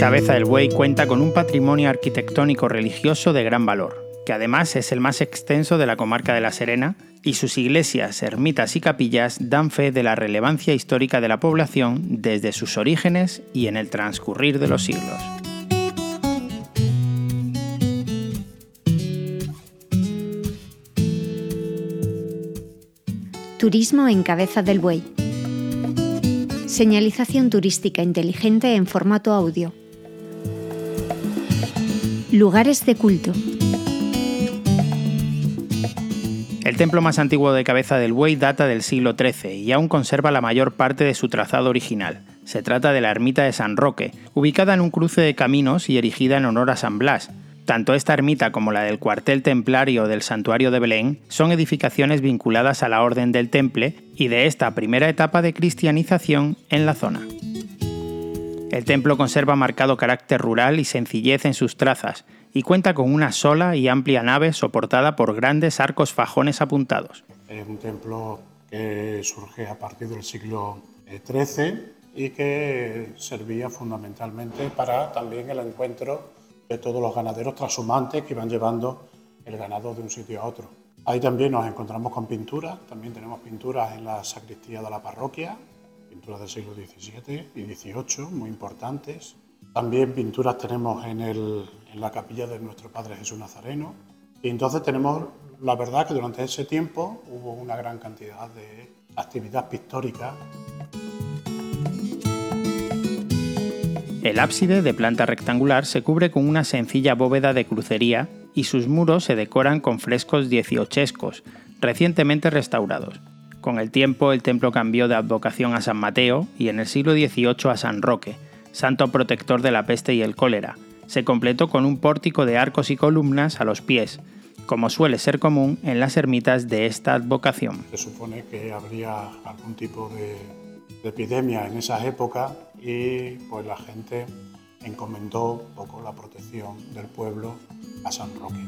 Cabeza del Buey cuenta con un patrimonio arquitectónico religioso de gran valor, que además es el más extenso de la comarca de La Serena, y sus iglesias, ermitas y capillas dan fe de la relevancia histórica de la población desde sus orígenes y en el transcurrir de los siglos. Turismo en Cabeza del Buey. Señalización turística inteligente en formato audio. Lugares de culto. El templo más antiguo de Cabeza del Buey data del siglo XIII y aún conserva la mayor parte de su trazado original. Se trata de la ermita de San Roque, ubicada en un cruce de caminos y erigida en honor a San Blas, tanto esta ermita como la del cuartel templario del santuario de Belén son edificaciones vinculadas a la Orden del Temple y de esta primera etapa de cristianización en la zona. El templo conserva marcado carácter rural y sencillez en sus trazas, y cuenta con una sola y amplia nave soportada por grandes arcos fajones apuntados. Es un templo que surge a partir del siglo XIII y que servía fundamentalmente para también el encuentro de todos los ganaderos trashumantes que iban llevando el ganado de un sitio a otro. Ahí también nos encontramos con pinturas, también tenemos pinturas en la sacristía de la parroquia, pinturas del siglo XVII y XVIII, muy importantes. También pinturas tenemos en, el, en la capilla de nuestro Padre Jesús Nazareno. Y entonces tenemos, la verdad que durante ese tiempo hubo una gran cantidad de actividad pictórica El ábside, de planta rectangular, se cubre con una sencilla bóveda de crucería y sus muros se decoran con frescos dieciochescos, recientemente restaurados. Con el tiempo el templo cambió de advocación a San Mateo y en el siglo XVIII a San Roque, santo protector de la peste y el cólera. Se completó con un pórtico de arcos y columnas a los pies, como suele ser común en las ermitas de esta advocación. Se supone que habría algún tipo de, de epidemia en esas épocas y pues la gente encomendó un poco la protección del pueblo a San Roque.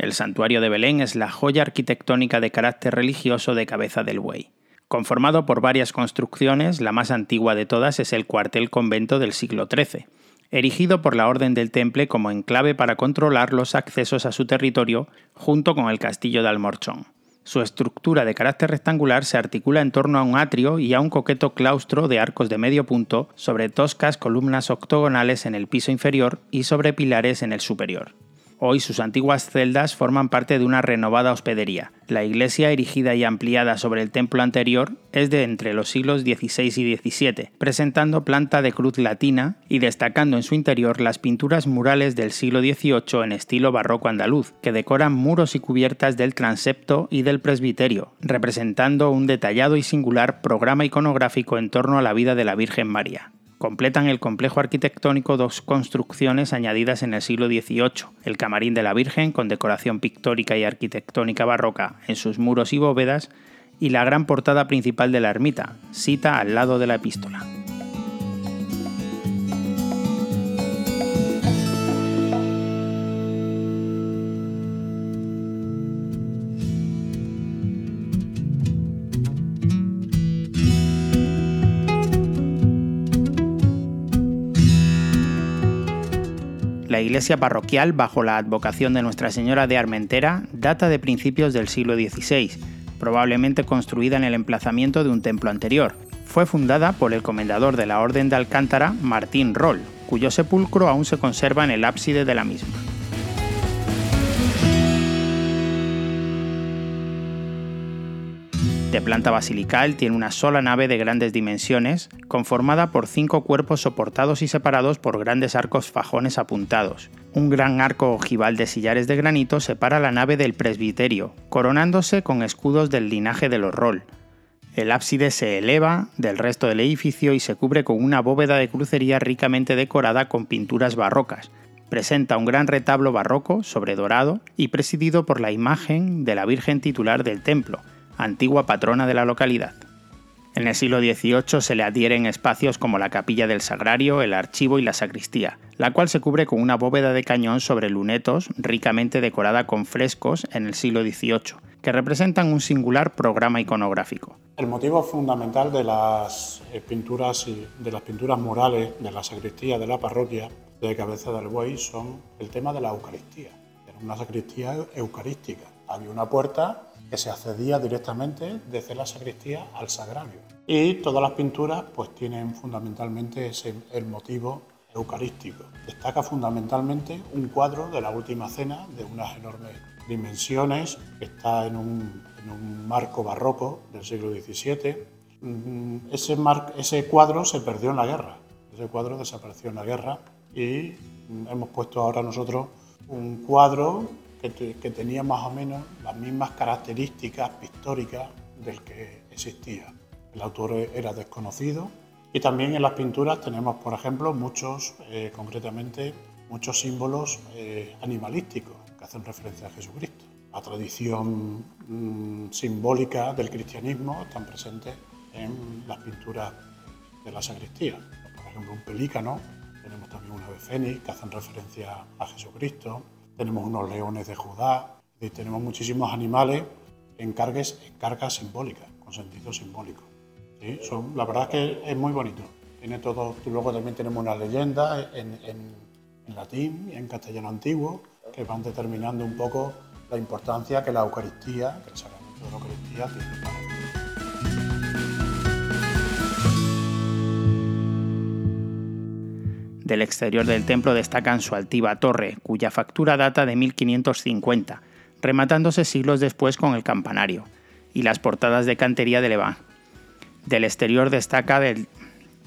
El santuario de Belén es la joya arquitectónica de carácter religioso de Cabeza del Buey. Conformado por varias construcciones, la más antigua de todas es el cuartel convento del siglo XIII, erigido por la Orden del Temple como enclave para controlar los accesos a su territorio junto con el castillo de Almorchón. Su estructura de carácter rectangular se articula en torno a un atrio y a un coqueto claustro de arcos de medio punto sobre toscas columnas octogonales en el piso inferior y sobre pilares en el superior. Hoy sus antiguas celdas forman parte de una renovada hospedería. La iglesia, erigida y ampliada sobre el templo anterior, es de entre los siglos XVI y XVII, presentando planta de cruz latina y destacando en su interior las pinturas murales del siglo XVIII en estilo barroco andaluz, que decoran muros y cubiertas del transepto y del presbiterio, representando un detallado y singular programa iconográfico en torno a la vida de la Virgen María. Completan el complejo arquitectónico dos construcciones añadidas en el siglo XVIII, el camarín de la Virgen con decoración pictórica y arquitectónica barroca en sus muros y bóvedas, y la gran portada principal de la ermita, cita al lado de la epístola. La iglesia parroquial, bajo la advocación de Nuestra Señora de Armentera, data de principios del siglo XVI, probablemente construida en el emplazamiento de un templo anterior. Fue fundada por el comendador de la Orden de Alcántara, Martín Roll, cuyo sepulcro aún se conserva en el ábside de la misma. De planta basilical, tiene una sola nave de grandes dimensiones, conformada por cinco cuerpos soportados y separados por grandes arcos fajones apuntados. Un gran arco ojival de sillares de granito separa la nave del presbiterio, coronándose con escudos del linaje de los Roll. El ábside se eleva del resto del edificio y se cubre con una bóveda de crucería ricamente decorada con pinturas barrocas, presenta un gran retablo barroco sobre dorado y presidido por la imagen de la Virgen titular del templo, antigua patrona de la localidad. En el siglo XVIII se le adhieren espacios como la capilla del Sagrario, el archivo y la sacristía. la cual se cubre con una bóveda de cañón sobre lunetos ricamente decorada con frescos en el siglo XVIII, que representan un singular programa iconográfico. El motivo fundamental de las pinturas de las pinturas murales de la sacristía de la parroquia de Cabeza del Buey son el tema de la Eucaristía. Una sacristía eucarística. Había una puerta que se accedía directamente desde la sacristía al sagrario. Y todas las pinturas pues tienen fundamentalmente ese, el motivo eucarístico. Destaca fundamentalmente un cuadro de la Última Cena de unas enormes dimensiones, que está en un, marco barroco del siglo XVII. Mm, ese, ese cuadro se perdió en la guerra, ese cuadro desapareció en la guerra y hemos puesto ahora nosotros un cuadro que, que tenía más o menos las mismas características pictóricas del que existía. El autor era desconocido, y también en las pinturas tenemos, por ejemplo, muchos, eh, concretamente, muchos símbolos eh, animalísticos que hacen referencia a Jesucristo. La tradición mm, simbólica del cristianismo está presente en las pinturas de la sacristía. Por ejemplo, un pelícano, tenemos también una ave fénix que hacen referencia a Jesucristo, tenemos unos leones de Judá, y tenemos muchísimos animales en, cargas, en cargas simbólicas, con sentido simbólico. Sí, son, la verdad es que es muy bonito. Tiene todo, luego también tenemos una leyenda en, en, latín y en castellano antiguo que van determinando un poco la importancia que la Eucaristía, que el sacramento de la Eucaristía tiene para Del exterior del templo destacan su altiva torre, cuya factura data de 1550, rematándose siglos después con el campanario, y las portadas de cantería de Levant, del exterior destaca del,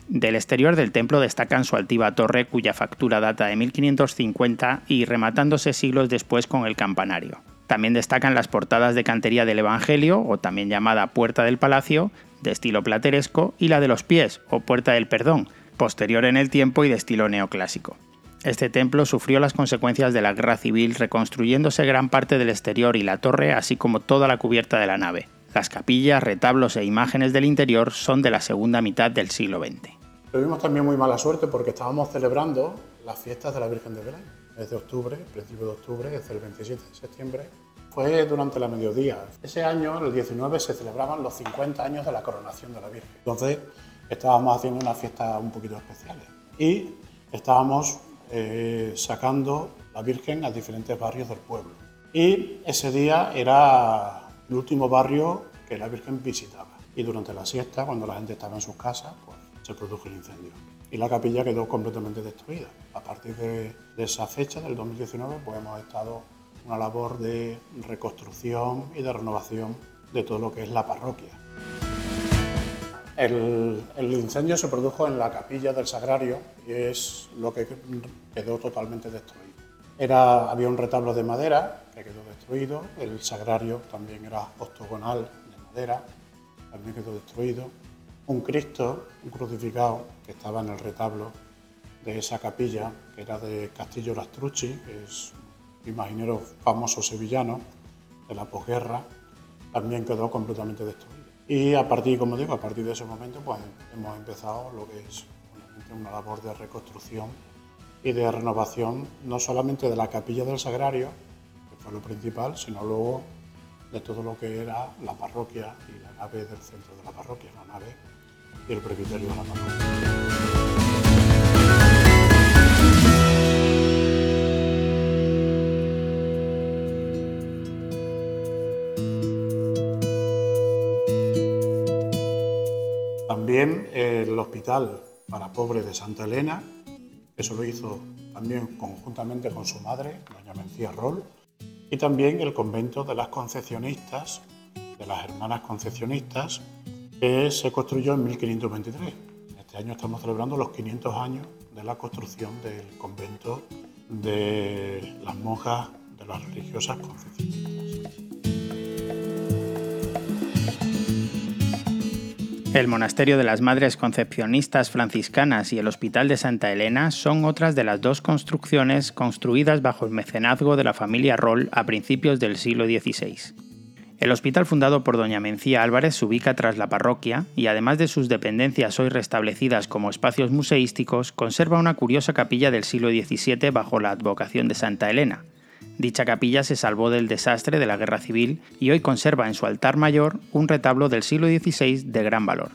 del exterior del templo destacan su altiva torre cuya factura data de 1550 y rematándose siglos después con el campanario. También destacan las portadas de cantería del Evangelio, o también llamada Puerta del Palacio, de estilo plateresco, y la de los pies, o Puerta del Perdón, posterior en el tiempo y de estilo neoclásico. Este templo sufrió las consecuencias de la guerra civil reconstruyéndose gran parte del exterior y la torre, así como toda la cubierta de la nave. Las capillas, retablos e imágenes del interior son de la segunda mitad del siglo XX. Tuvimos también muy mala suerte porque estábamos celebrando las fiestas de la Virgen de Belén. Desde octubre, principio de octubre, desde el 27 de septiembre. Fue durante la mediodía. Ese año, el 19, se celebraban los 50 años de la coronación de la Virgen. Entonces, estábamos haciendo una fiesta un poquito especial. Y estábamos eh, sacando la Virgen a diferentes barrios del pueblo. Y ese día era el último barrio que la Virgen visitaba. Y durante la siesta, cuando la gente estaba en sus casas, pues se produjo el incendio. Y la capilla quedó completamente destruida. A partir de, esa fecha, del 2019, pues hemos estado una labor de reconstrucción y de renovación de todo lo que es la parroquia. El, incendio se produjo en la capilla del Sagrario y es lo que quedó totalmente destruido. Era, había un retablo de madera que quedó destruido, el sagrario también era octogonal de madera, también quedó destruido. Un Cristo, un crucificado que estaba en el retablo de esa capilla, que era de Castillo Lastrucci, que es un imaginero famoso sevillano de la posguerra, también quedó completamente destruido. Y a partir, como digo, a partir de ese momento, pues hemos empezado lo que es una labor de reconstrucción y de renovación no solamente de la capilla del Sagrario, que fue lo principal, sino luego de todo lo que era la parroquia y la nave del centro de la parroquia, la nave y el presbiterio de la parroquia. El hospital para pobres de Santa Elena, eso lo hizo también conjuntamente con su madre, doña Mencía Roll, y también el convento de las concepcionistas, de las hermanas concepcionistas, que se construyó en 1523. Este año estamos celebrando los 500 años de la construcción del convento de las monjas de las religiosas concepcionistas. El Monasterio de las Madres Concepcionistas Franciscanas y el Hospital de Santa Elena son otras de las dos construcciones construidas bajo el mecenazgo de la familia Roll a principios del siglo XVI. El hospital fundado por doña Mencía Álvarez se ubica tras la parroquia y además de sus dependencias hoy restablecidas como espacios museísticos, conserva una curiosa capilla del siglo XVII bajo la advocación de Santa Elena. Dicha capilla se salvó del desastre de la Guerra Civil y hoy conserva en su altar mayor un retablo del siglo XVI de gran valor.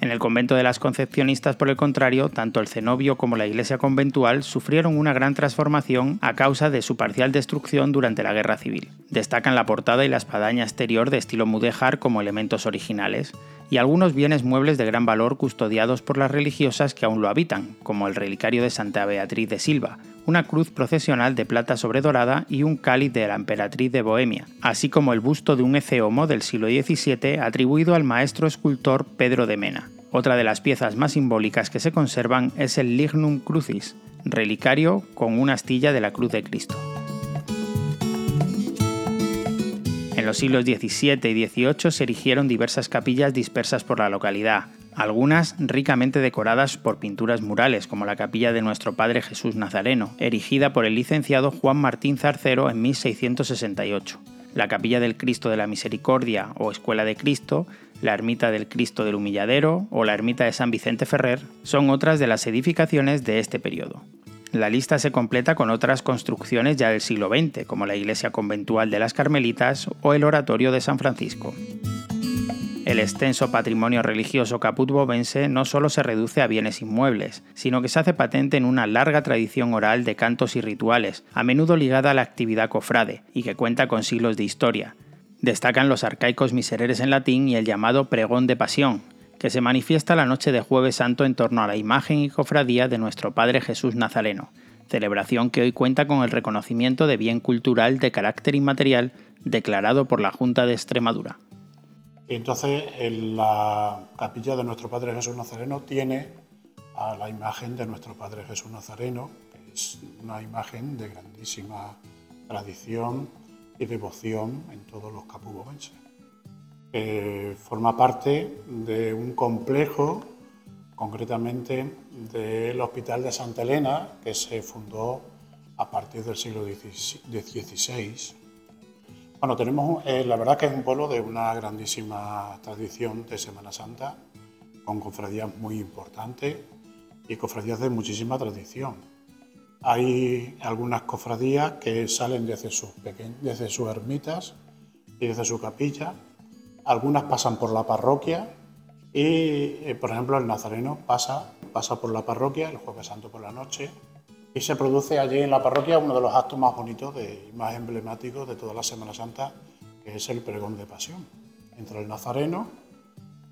En el convento de las Concepcionistas, por el contrario, tanto el cenobio como la iglesia conventual sufrieron una gran transformación a causa de su parcial destrucción durante la Guerra Civil. Destacan la portada y la espadaña exterior de estilo mudéjar como elementos originales, y algunos bienes muebles de gran valor custodiados por las religiosas que aún lo habitan, como el relicario de Santa Beatriz de Silva, una cruz procesional de plata sobredorada y un cáliz de la emperatriz de Bohemia, así como el busto de un eceomo del siglo XVII atribuido al maestro escultor Pedro de Mena. Otra de las piezas más simbólicas que se conservan es el Lignum Crucis, relicario con una astilla de la Cruz de Cristo. En los siglos XVII y XVIII se erigieron diversas capillas dispersas por la localidad, algunas ricamente decoradas por pinturas murales, como la capilla de nuestro Padre Jesús Nazareno, erigida por el licenciado Juan Martín Zarcero en 1668, la capilla del Cristo de la Misericordia o Escuela de Cristo, la ermita del Cristo del Humilladero o la ermita de San Vicente Ferrer, son otras de las edificaciones de este periodo. La lista se completa con otras construcciones ya del siglo XX, como la iglesia conventual de las Carmelitas o el oratorio de San Francisco. El extenso patrimonio religioso caput-bovense no solo se reduce a bienes inmuebles, sino que se hace patente en una larga tradición oral de cantos y rituales, a menudo ligada a la actividad cofrade, y que cuenta con siglos de historia. Destacan los arcaicos misereres en latín y el llamado pregón de pasión, que se manifiesta la noche de Jueves Santo en torno a la imagen y cofradía de nuestro Padre Jesús Nazareno, celebración que hoy cuenta con el reconocimiento de bien cultural de carácter inmaterial declarado por la Junta de Extremadura. entonces en la capilla de nuestro Padre Jesús Nazareno tiene a la imagen de nuestro Padre Jesús Nazareno, que es una imagen de grandísima tradición y devoción en todos los capubovenses forma parte de un complejo, concretamente del Hospital de Santa Elena, que se fundó a partir del siglo XVI. Bueno, tenemos, eh, la verdad que es un pueblo de una grandísima tradición de Semana Santa, con cofradías muy importantes y cofradías de muchísima tradición. Hay algunas cofradías que salen desde sus, desde sus ermitas y desde su capilla algunas pasan por la parroquia y, eh, por ejemplo, el nazareno pasa, pasa por la parroquia el jueves santo por la noche y se produce allí en la parroquia uno de los actos más bonitos y más emblemáticos de toda la Semana Santa, que es el pregón de pasión. Entra el nazareno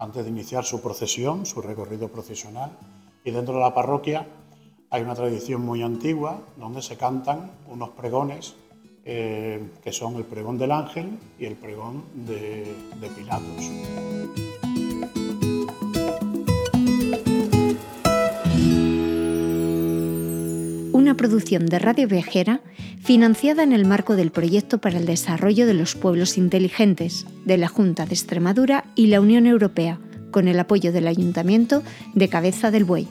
antes de iniciar su procesión, su recorrido procesional, y dentro de la parroquia hay una tradición muy antigua donde se cantan unos pregones eh, que son el pregón del ángel y el pregón de, de Pilatos. Una producción de Radio Viajera financiada en el marco del Proyecto para el Desarrollo de los Pueblos Inteligentes de la Junta de Extremadura y la Unión Europea, con el apoyo del Ayuntamiento de Cabeza del Buey.